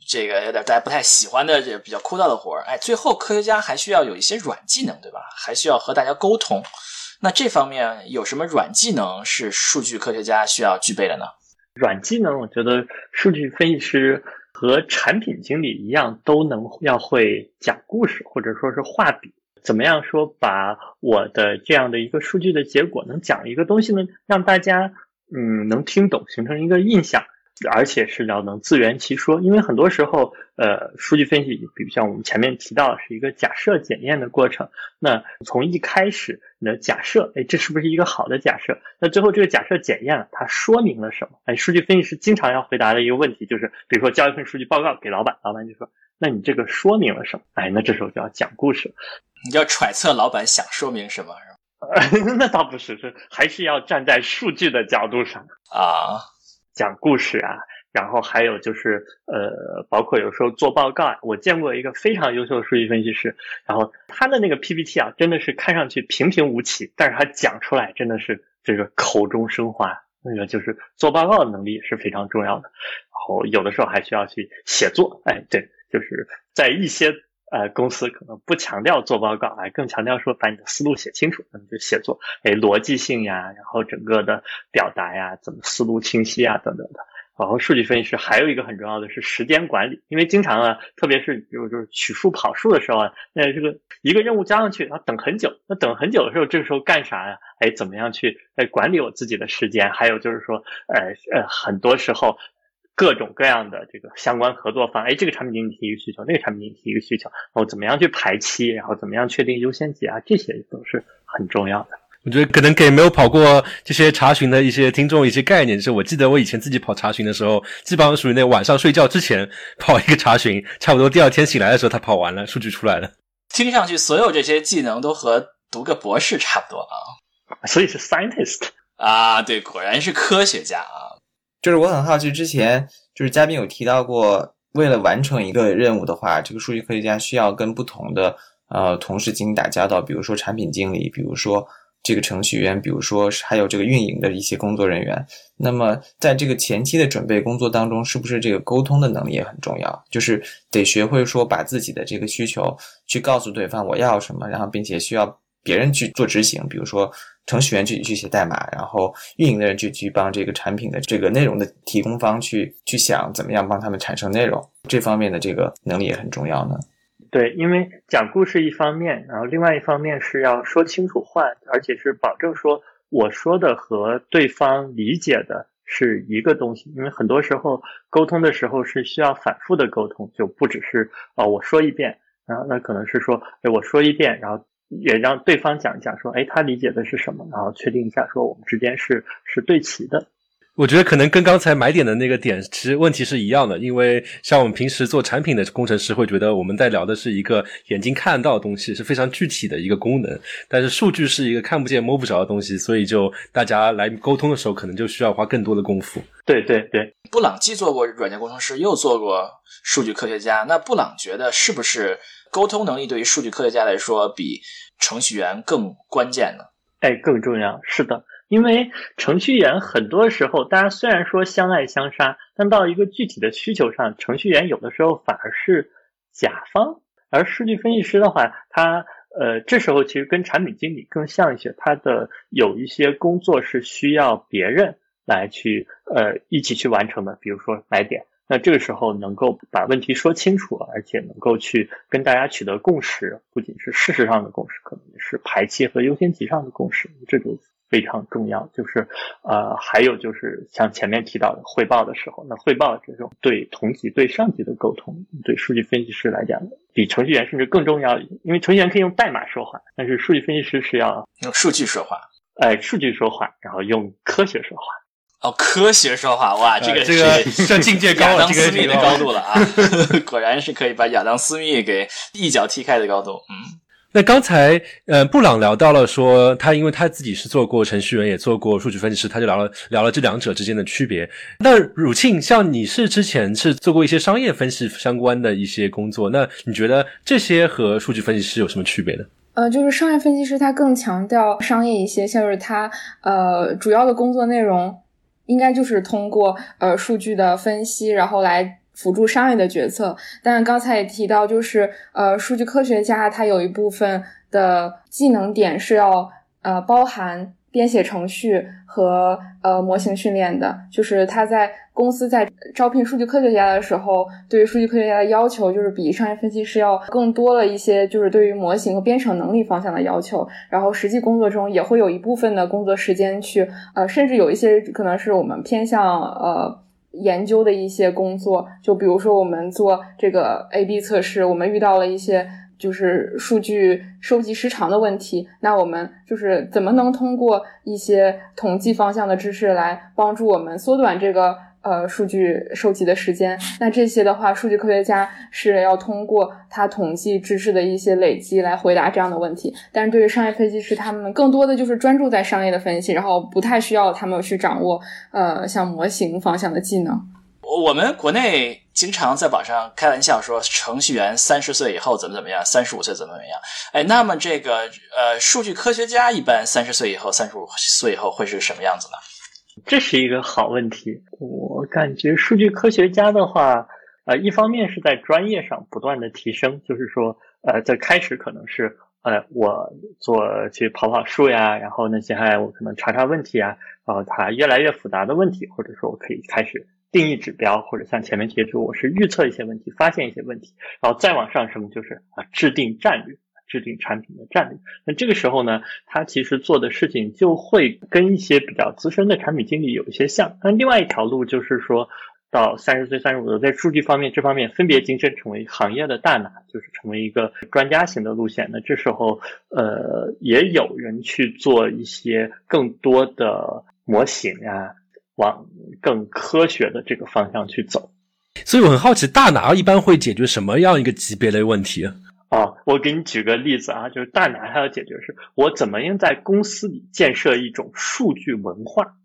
这个有点大家不太喜欢的，这比较枯燥的活儿，哎，最后科学家还需要有一些软技能，对吧？还需要和大家沟通。那这方面有什么软技能是数据科学家需要具备的呢？软技能，我觉得数据分析师和产品经理一样，都能要会讲故事，或者说是画笔。怎么样说把我的这样的一个数据的结果能讲一个东西呢？让大家嗯能听懂，形成一个印象。而且是要能自圆其说，因为很多时候，呃，数据分析，比如像我们前面提到，是一个假设检验的过程。那从一开始，你的假设，哎，这是不是一个好的假设？那最后这个假设检验了，它说明了什么？哎，数据分析师经常要回答的一个问题就是，比如说交一份数据报告给老板，老板就说，那你这个说明了什么？哎，那这时候就要讲故事了。你要揣测老板想说明什么？那倒不是，是还是要站在数据的角度上啊。讲故事啊，然后还有就是，呃，包括有时候做报告啊，我见过一个非常优秀的数据分析师，然后他的那个 PPT 啊，真的是看上去平平无奇，但是他讲出来真的是这个口中生花，那个就是做报告的能力是非常重要的，然后有的时候还需要去写作，哎，对，就是在一些。呃，公司可能不强调做报告，哎，更强调说把你的思路写清楚，那么就写作，哎，逻辑性呀，然后整个的表达呀，怎么思路清晰啊，等等的。然后数据分析师还有一个很重要的是时间管理，因为经常啊，特别是就就是取数跑数的时候啊，那这个一个任务交上去，然后等很久，那等很久的时候，这个时候干啥呀？哎，怎么样去哎管理我自己的时间？还有就是说，呃呃，很多时候。各种各样的这个相关合作方，哎，这个产品经理提一个需求，那个产品经理提一个需求，然后怎么样去排期，然后怎么样确定优先级啊，这些都是很重要的。我觉得可能给没有跑过这些查询的一些听众一些概念，就是我记得我以前自己跑查询的时候，基本上属于那晚上睡觉之前 跑一个查询，差不多第二天醒来的时候他跑完了，数据出来了。听上去所有这些技能都和读个博士差不多啊，所以是 scientist 啊，对，果然是科学家啊。就是我很好奇，之前就是嘉宾有提到过，为了完成一个任务的话，这个数据科学家需要跟不同的呃同事进行打交道，比如说产品经理，比如说这个程序员，比如说还有这个运营的一些工作人员。那么在这个前期的准备工作当中，是不是这个沟通的能力也很重要？就是得学会说把自己的这个需求去告诉对方我要什么，然后并且需要别人去做执行。比如说程序员去去写代码，然后运营的人就去帮这个产品的这个内容的提供方去去想怎么样帮他们产生内容。这方面的这个能力也很重要呢。对，因为讲故事一方面，然后另外一方面是要说清楚话，而且是保证说。我说的和对方理解的是一个东西，因为很多时候沟通的时候是需要反复的沟通，就不只是啊我说一遍，然后那可能是说，哎我说一遍，然后也让对方讲一讲，说，哎他理解的是什么，然后确定一下说我们之间是是对齐的。我觉得可能跟刚才买点的那个点，其实问题是一样的。因为像我们平时做产品的工程师，会觉得我们在聊的是一个眼睛看到的东西，是非常具体的一个功能。但是数据是一个看不见摸不着的东西，所以就大家来沟通的时候，可能就需要花更多的功夫。对对对，布朗既做过软件工程师，又做过数据科学家。那布朗觉得是不是沟通能力对于数据科学家来说比程序员更关键呢？哎，更重要，是的。因为程序员很多时候，大家虽然说相爱相杀，但到一个具体的需求上，程序员有的时候反而是甲方，而数据分析师的话，他呃这时候其实跟产品经理更像一些，他的有一些工作是需要别人来去呃一起去完成的，比如说买点，那这个时候能够把问题说清楚，而且能够去跟大家取得共识，不仅是事实上的共识，可能也是排期和优先级上的共识，这就。非常重要，就是呃，还有就是像前面提到的汇报的时候，那汇报这种对同级、对上级的沟通，对数据分析师来讲，比程序员甚至更重要。因为程序员可以用代码说话，但是数据分析师是要用数据说话。哎，数据说话，然后用科学说话。哦，科学说话，哇，这个这个这境界高了，这个斯密的高度了啊！果然是可以把亚当斯密给一脚踢开的高度，嗯。那刚才，呃，布朗聊到了说，他因为他自己是做过程序员，也做过数据分析师，他就聊了聊了这两者之间的区别。那汝庆，像你是之前是做过一些商业分析相关的一些工作，那你觉得这些和数据分析师有什么区别呢？呃，就是商业分析师他更强调商业一些，像是他呃主要的工作内容应该就是通过呃数据的分析，然后来。辅助商业的决策，但刚才也提到，就是呃，数据科学家他有一部分的技能点是要呃包含编写程序和呃模型训练的。就是他在公司在招聘数据科学家的时候，对于数据科学家的要求就是比商业分析师要更多了一些，就是对于模型和编程能力方向的要求。然后实际工作中也会有一部分的工作时间去呃，甚至有一些可能是我们偏向呃。研究的一些工作，就比如说我们做这个 A/B 测试，我们遇到了一些就是数据收集时长的问题，那我们就是怎么能通过一些统计方向的知识来帮助我们缩短这个。呃，数据收集的时间，那这些的话，数据科学家是要通过他统计知识的一些累积来回答这样的问题。但是对于商业分析师，他们更多的就是专注在商业的分析，然后不太需要他们去掌握呃像模型方向的技能。我们国内经常在网上开玩笑说，程序员三十岁以后怎么怎么样，三十五岁怎么怎么样。哎，那么这个呃，数据科学家一般三十岁以后、三十五岁以后会是什么样子呢？这是一个好问题。我感觉数据科学家的话，呃，一方面是在专业上不断的提升，就是说，呃，在开始可能是，呃，我做去跑跑数呀，然后呢，接下来我可能查查问题啊，然后它越来越复杂的问题，或者说我可以开始定义指标，或者像前面提出，我是预测一些问题，发现一些问题，然后再往上什么就是啊，制定战略。制定产品的战略，那这个时候呢，他其实做的事情就会跟一些比较资深的产品经理有一些像。那另外一条路就是说到三十岁、三十五岁，在数据方面这方面分别晋升成为行业的大拿，就是成为一个专家型的路线。那这时候，呃，也有人去做一些更多的模型啊，往更科学的这个方向去走。所以我很好奇，大拿一般会解决什么样一个级别的问题？啊，我给你举个例子啊，就是大拿他要解决是，我怎么样在公司里建设一种数据文化？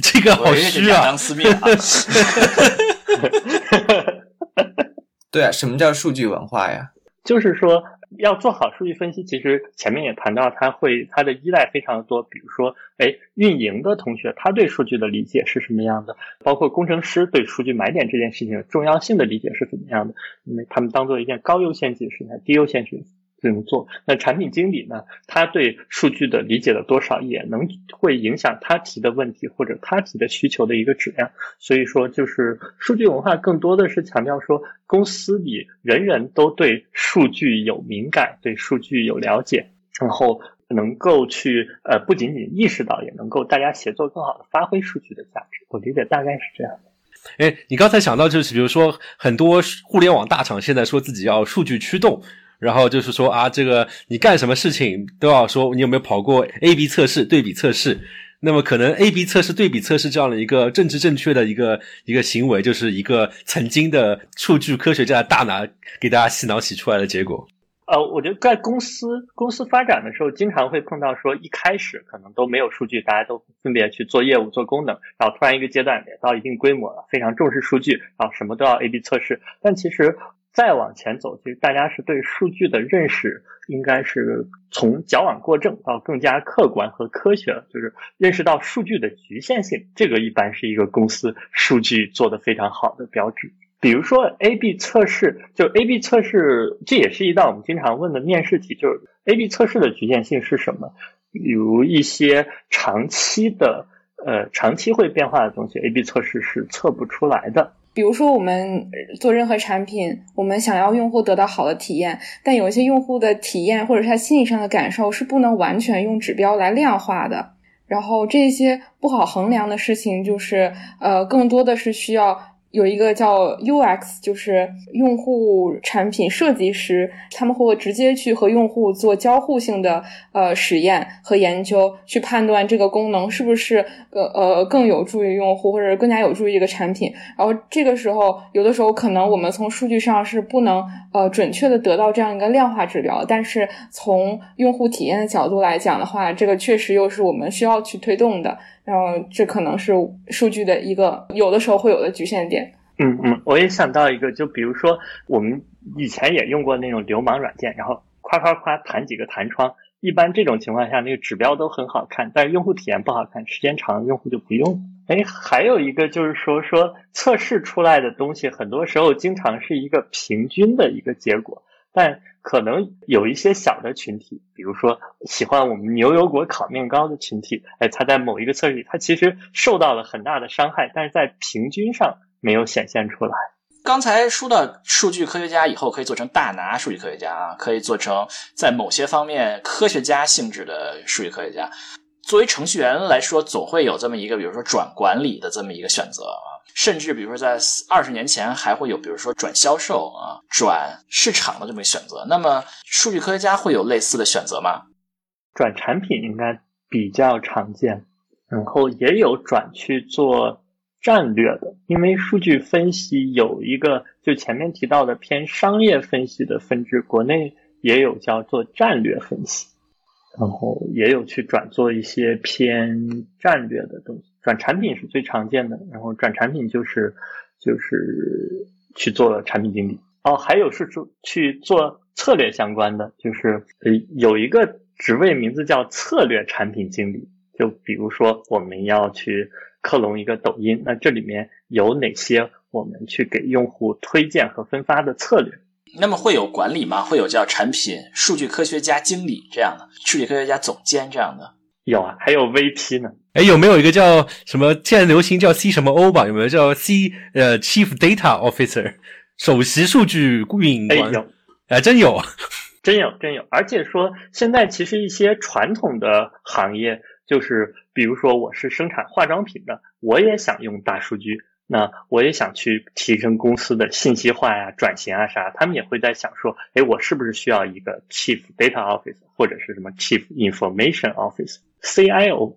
这个好虚啊！当私密啊！对啊，什么叫数据文化呀？就是说，要做好数据分析，其实前面也谈到，它会它的依赖非常的多。比如说，哎，运营的同学他对数据的理解是什么样的？包括工程师对数据买点这件事情重要性的理解是怎么样的？因为他们当做一件高优先级的事情，低优先级。这么做，那产品经理呢？他对数据的理解的多少，也能会影响他提的问题或者他提的需求的一个质量。所以说，就是数据文化更多的是强调说，公司里人人都对数据有敏感，对数据有了解，然后能够去呃，不仅仅意识到，也能够大家协作更好的发挥数据的价值。我理解大概是这样的。哎，你刚才想到就是，比如说很多互联网大厂现在说自己要数据驱动。然后就是说啊，这个你干什么事情都要说你有没有跑过 A/B 测试、对比测试。那么可能 A/B 测试、对比测试这样的一个政治正确的一个一个行为，就是一个曾经的数据科学家的大拿给大家洗脑洗出来的结果。呃，我觉得在公司公司发展的时候，经常会碰到说一开始可能都没有数据，大家都分别去做业务、做功能，然后突然一个阶段到一定规模了，非常重视数据，然后什么都要 A/B 测试。但其实。再往前走，其实大家是对数据的认识，应该是从矫枉过正到更加客观和科学。就是认识到数据的局限性，这个一般是一个公司数据做得非常好的标志。比如说 A/B 测试，就 A/B 测试，这也是一道我们经常问的面试题，就是 A/B 测试的局限性是什么？比如一些长期的，呃，长期会变化的东西，A/B 测试是测不出来的。比如说，我们做任何产品，我们想要用户得到好的体验，但有一些用户的体验或者他心理上的感受是不能完全用指标来量化的。然后这些不好衡量的事情，就是呃，更多的是需要。有一个叫 UX，就是用户产品设计师，他们会直接去和用户做交互性的呃实验和研究，去判断这个功能是不是呃呃更有助于用户，或者更加有助于这个产品。然后这个时候，有的时候可能我们从数据上是不能呃准确的得到这样一个量化指标，但是从用户体验的角度来讲的话，这个确实又是我们需要去推动的。然后这可能是数据的一个有的时候会有的局限点。嗯嗯，我也想到一个，就比如说我们以前也用过那种流氓软件，然后夸夸夸弹几个弹窗，一般这种情况下那个指标都很好看，但是用户体验不好看，时间长用户就不用。哎，还有一个就是说说测试出来的东西，很多时候经常是一个平均的一个结果。但可能有一些小的群体，比如说喜欢我们牛油果烤面包的群体，哎，他在某一个测试里，他其实受到了很大的伤害，但是在平均上没有显现出来。刚才说到数据科学家以后可以做成大拿数据科学家啊，可以做成在某些方面科学家性质的数据科学家。作为程序员来说，总会有这么一个，比如说转管理的这么一个选择啊。甚至，比如说在二十年前，还会有比如说转销售啊、转市场的这么一个选择。那么，数据科学家会有类似的选择吗？转产品应该比较常见，然后也有转去做战略的。因为数据分析有一个就前面提到的偏商业分析的分支，国内也有叫做战略分析，然后也有去转做一些偏战略的东西。转产品是最常见的，然后转产品就是就是去做产品经理哦，还有是做去做策略相关的，就是呃有一个职位名字叫策略产品经理。就比如说我们要去克隆一个抖音，那这里面有哪些我们去给用户推荐和分发的策略？那么会有管理吗？会有叫产品数据科学家经理这样的，数据科学家总监这样的？有啊，还有 VP 呢。哎，有没有一个叫什么？现在流行叫 C 什么 O 吧？有没有叫 C 呃 Chief Data Officer 首席数据运营官？哎，有，哎，真有，真有，真有。而且说，现在其实一些传统的行业，就是比如说我是生产化妆品的，我也想用大数据，那我也想去提升公司的信息化呀、转型啊啥，他们也会在想说，哎，我是不是需要一个 Chief Data Officer 或者是什么 Chief Information Officer？CIO，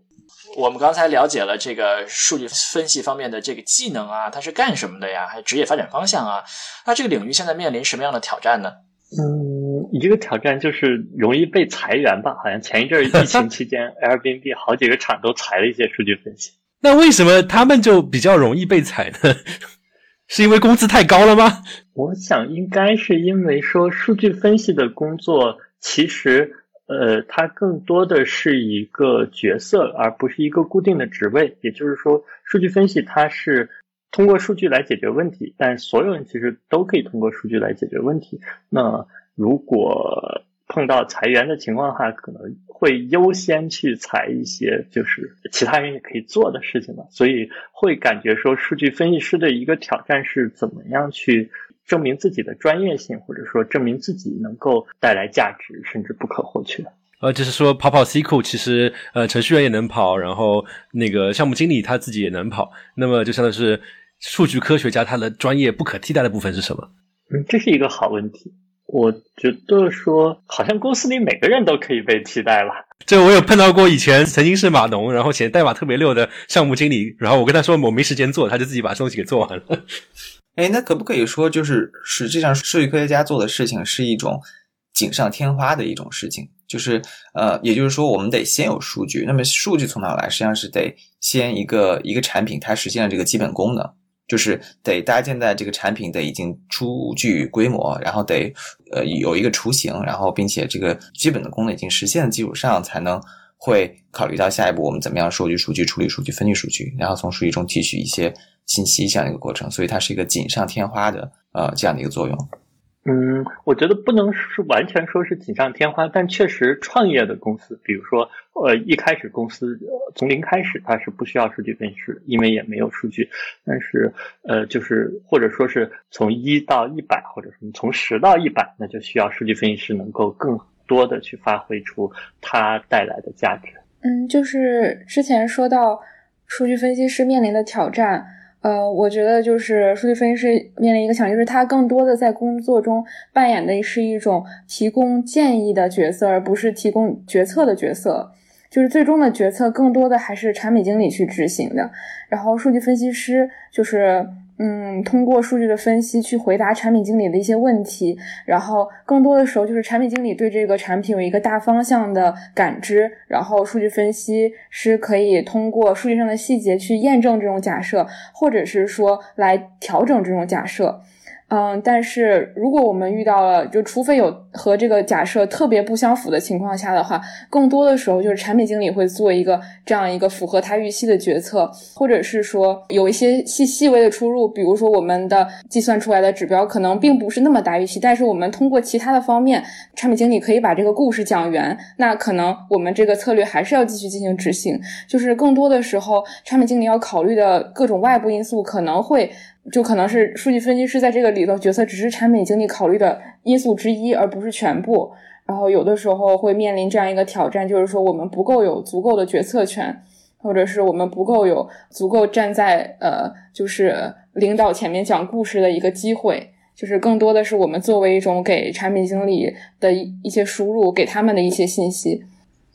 我们刚才了解了这个数据分析方面的这个技能啊，它是干什么的呀？还有职业发展方向啊？那这个领域现在面临什么样的挑战呢？嗯，一个挑战就是容易被裁员吧。好像前一阵疫情期间，Airbnb 好几个厂都裁了一些数据分析。那为什么他们就比较容易被裁呢？是因为工资太高了吗？我想应该是因为说数据分析的工作，其实呃，它更多的是一个角色，而不是一个固定的职位。也就是说，数据分析它是通过数据来解决问题，但所有人其实都可以通过数据来解决问题。那如果碰到裁员的情况下，可能会优先去裁一些就是其他人也可以做的事情吧，所以会感觉说数据分析师的一个挑战是怎么样去证明自己的专业性，或者说证明自己能够带来价值，甚至不可或缺。呃，就是说跑跑 SQL，其实呃程序员也能跑，然后那个项目经理他自己也能跑，那么就相当于是数据科学家他的专业不可替代的部分是什么？嗯，这是一个好问题。我觉得说，好像公司里每个人都可以被替代了。这我有碰到过，以前曾经是码农，然后写代码特别溜的项目经理，然后我跟他说我没时间做，他就自己把东西给做完了。哎，那可不可以说，就是实际上数据科学家做的事情是一种锦上添花的一种事情？就是呃，也就是说，我们得先有数据。那么数据从哪来？实际上是得先一个一个产品它实现了这个基本功能。就是得搭建在这个产品得已经初具规模，然后得呃有一个雏形，然后并且这个基本的功能已经实现的基础上，才能会考虑到下一步我们怎么样收集数据、处理数据、分析数据，然后从数据中提取一些信息这样一个过程。所以它是一个锦上添花的呃这样的一个作用。嗯，我觉得不能是完全说是锦上添花，但确实创业的公司，比如说，呃，一开始公司从零开始，它是不需要数据分析师，因为也没有数据。但是，呃，就是或者说是从一到一百，或者说从十到一百，那就需要数据分析师能够更多的去发挥出它带来的价值。嗯，就是之前说到数据分析师面临的挑战。呃，我觉得就是数据分析师面临一个挑战，就是他更多的在工作中扮演的是一种提供建议的角色，而不是提供决策的角色。就是最终的决策更多的还是产品经理去执行的，然后数据分析师就是。嗯，通过数据的分析去回答产品经理的一些问题，然后更多的时候就是产品经理对这个产品有一个大方向的感知，然后数据分析师可以通过数据上的细节去验证这种假设，或者是说来调整这种假设。嗯，但是如果我们遇到了，就除非有和这个假设特别不相符的情况下的话，更多的时候就是产品经理会做一个这样一个符合他预期的决策，或者是说有一些细细微的出入，比如说我们的计算出来的指标可能并不是那么达预期，但是我们通过其他的方面，产品经理可以把这个故事讲圆，那可能我们这个策略还是要继续进行执行。就是更多的时候，产品经理要考虑的各种外部因素可能会。就可能是数据分析师在这个里头角色只是产品经理考虑的因素之一，而不是全部。然后有的时候会面临这样一个挑战，就是说我们不够有足够的决策权，或者是我们不够有足够站在呃就是领导前面讲故事的一个机会。就是更多的是我们作为一种给产品经理的一一些输入，给他们的一些信息。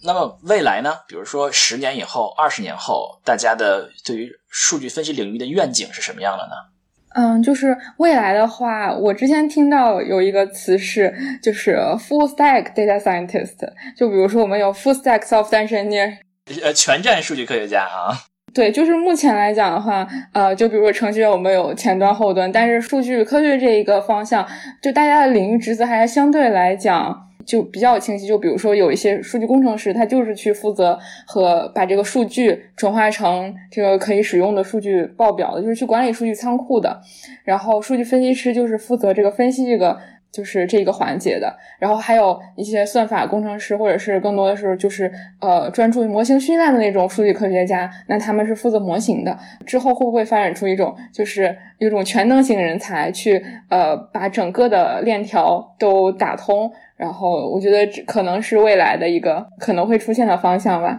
那么未来呢？比如说十年以后、二十年后，大家的对于数据分析领域的愿景是什么样的呢？嗯，就是未来的话，我之前听到有一个词是，就是 full stack data scientist。就比如说，我们有 full stack software engineer，呃，全站数据科学家啊。对，就是目前来讲的话，呃，就比如说程序员，我们有前端、后端，但是数据科学这一个方向，就大家的领域职责还是相对来讲。就比较清晰，就比如说有一些数据工程师，他就是去负责和把这个数据转化成这个可以使用的数据报表的，就是去管理数据仓库的。然后数据分析师就是负责这个分析这个就是这个环节的。然后还有一些算法工程师，或者是更多的是就是呃专注于模型训练的那种数据科学家，那他们是负责模型的。之后会不会发展出一种就是一种全能型人才，去呃把整个的链条都打通？然后我觉得这可能是未来的一个可能会出现的方向吧。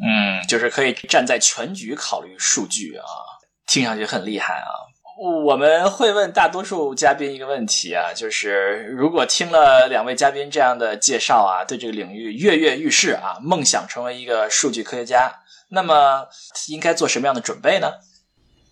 嗯，就是可以站在全局考虑数据啊，听上去很厉害啊。我们会问大多数嘉宾一个问题啊，就是如果听了两位嘉宾这样的介绍啊，对这个领域跃跃欲试啊，梦想成为一个数据科学家，那么应该做什么样的准备呢？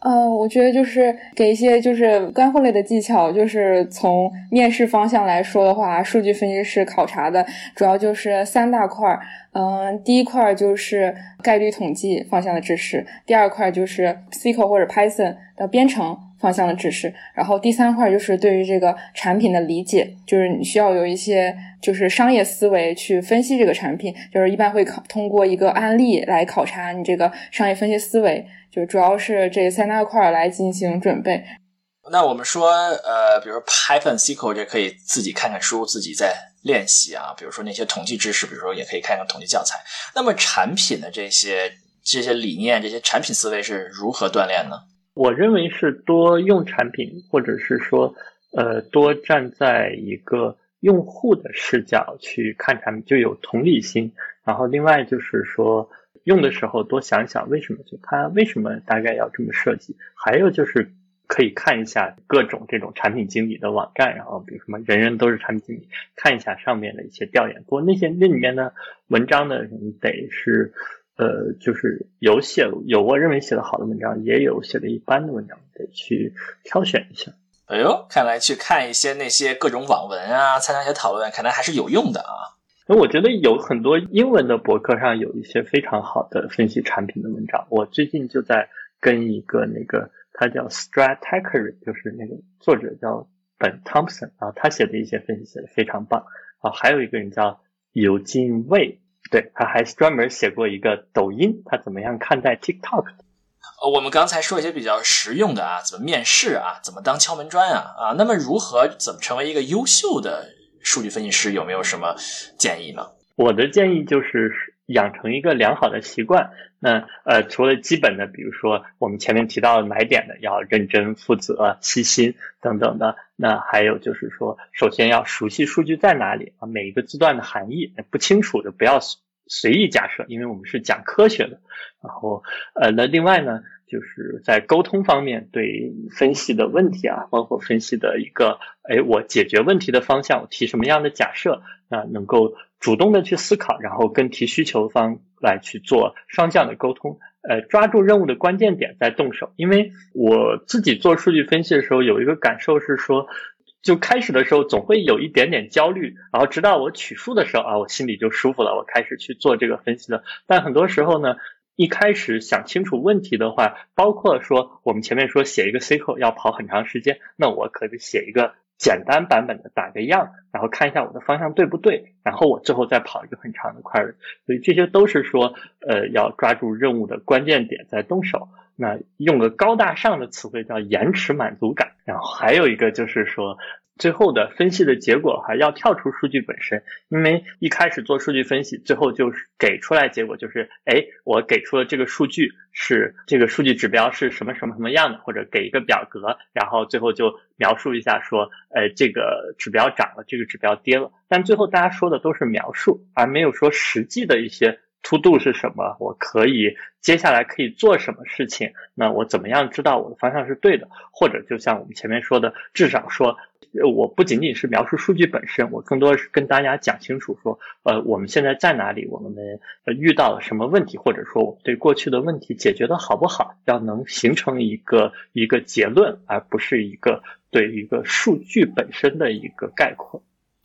呃，我觉得就是给一些就是干货类的技巧，就是从面试方向来说的话，数据分析师考察的主要就是三大块儿。嗯，第一块就是概率统计方向的知识，第二块就是 SQL 或者 Python 的编程方向的知识。然后第三块就是对于这个产品的理解，就是你需要有一些就是商业思维去分析这个产品，就是一般会考通过一个案例来考察你这个商业分析思维，就主要是这三大块来进行准备。那我们说，呃，比如 Python、SQL 这可以自己看看书，自己在练习啊。比如说那些统计知识，比如说也可以看看统计教材。那么产品的这些这些理念、这些产品思维是如何锻炼呢？我认为是多用产品，或者是说，呃，多站在一个用户的视角去看产品，就有同理心。然后另外就是说，用的时候多想想为什么就它为什么大概要这么设计。还有就是。可以看一下各种这种产品经理的网站，然后比如什么人人都是产品经理，看一下上面的一些调研。不过那些那里面的文章呢，你得是呃，就是有写有我认为写的好的文章，也有写的一般的文章，得去挑选一下。哎呦，看来去看一些那些各种网文啊，参加一些讨论，看来还是有用的啊。那我觉得有很多英文的博客上有一些非常好的分析产品的文章。我最近就在跟一个那个。他叫 Stratechery，就是那个作者叫本 Thompson 啊，他写的一些分析写的非常棒啊。还有一个人叫尤金卫，对他还专门写过一个抖音，他怎么样看待 TikTok？呃，我们刚才说一些比较实用的啊，怎么面试啊，怎么当敲门砖啊啊。那么如何怎么成为一个优秀的数据分析师？有没有什么建议呢？我的建议就是养成一个良好的习惯。那呃，除了基本的，比如说我们前面提到的买点的，要认真、负责、细心等等的，那还有就是说，首先要熟悉数据在哪里啊，每一个字段的含义不清楚的不要随意假设，因为我们是讲科学的。然后呃，那另外呢，就是在沟通方面，对分析的问题啊，包括分析的一个，哎，我解决问题的方向，我提什么样的假设，那能够主动的去思考，然后跟提需求方。来去做双向的沟通，呃，抓住任务的关键点再动手。因为我自己做数据分析的时候，有一个感受是说，就开始的时候总会有一点点焦虑，然后直到我取数的时候啊，我心里就舒服了，我开始去做这个分析了。但很多时候呢，一开始想清楚问题的话，包括说我们前面说写一个 SQL 要跑很长时间，那我可以写一个。简单版本的打个样，然后看一下我的方向对不对，然后我最后再跑一个很长的 query，所以这些都是说，呃，要抓住任务的关键点再动手。那用个高大上的词汇叫延迟满足感，然后还有一个就是说。最后的分析的结果还要跳出数据本身，因为一开始做数据分析，最后就是给出来结果就是，哎，我给出了这个数据是这个数据指标是什么什么什么样的，或者给一个表格，然后最后就描述一下说，呃，这个指标涨了，这个指标跌了，但最后大家说的都是描述，而没有说实际的一些。To do 是什么？我可以接下来可以做什么事情？那我怎么样知道我的方向是对的？或者就像我们前面说的，至少说，我不仅仅是描述数据本身，我更多是跟大家讲清楚说，呃，我们现在在哪里？我们遇到了什么问题？或者说我们对过去的问题解决的好不好？要能形成一个一个结论，而不是一个对一个数据本身的一个概括。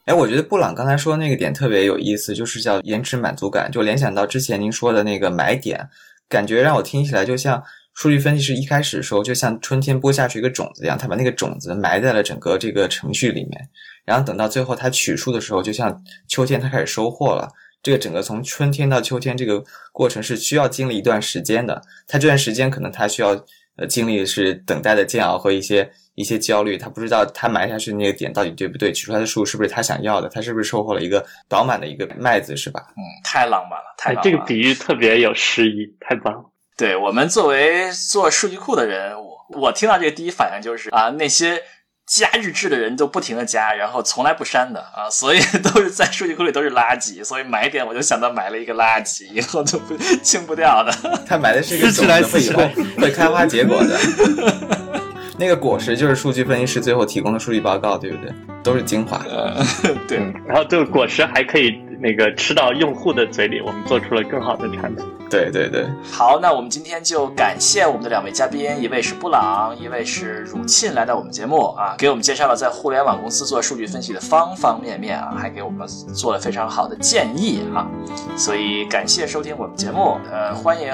哎，我觉得布朗刚才说的那个点特别有意思，就是叫延迟满足感，就联想到之前您说的那个买点，感觉让我听起来就像数据分析师一开始的时候，就像春天播下去一个种子一样，他把那个种子埋在了整个这个程序里面，然后等到最后他取数的时候，就像秋天他开始收获了。这个整个从春天到秋天这个过程是需要经历一段时间的，他这段时间可能他需要呃经历的是等待的煎熬和一些。一些焦虑，他不知道他埋下去那个点到底对不对，取出来的数是不是他想要的，他是不是收获了一个饱满的一个麦子，是吧？嗯，太浪漫了，太这个比喻特别有诗意，太棒了。对我们作为做数据库的人，我我听到这个第一反应就是啊，那些加日志的人都不停的加，然后从来不删的啊，所以都是在数据库里都是垃圾，所以买点我就想到买了一个垃圾，以后就不清不掉的。他买的是一个种子，会以后会开花结果的。那个果实就是数据分析师最后提供的数据报告，对不对？都是精华。对，然后这个果实还可以那个吃到用户的嘴里，我们做出了更好的产品。对对对，好，那我们今天就感谢我们的两位嘉宾，一位是布朗，一位是汝沁，来到我们节目啊，给我们介绍了在互联网公司做数据分析的方方面面啊，还给我们做了非常好的建议啊，所以感谢收听我们节目，呃，欢迎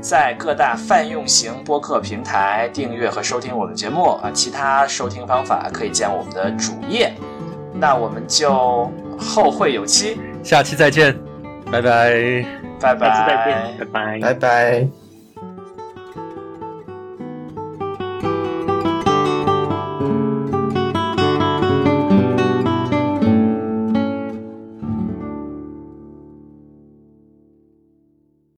在各大泛用型播客平台订阅和收听我们节目啊，其他收听方法可以见我们的主页，那我们就后会有期，下期再见，拜拜。拜拜，下次再见，拜拜，拜拜。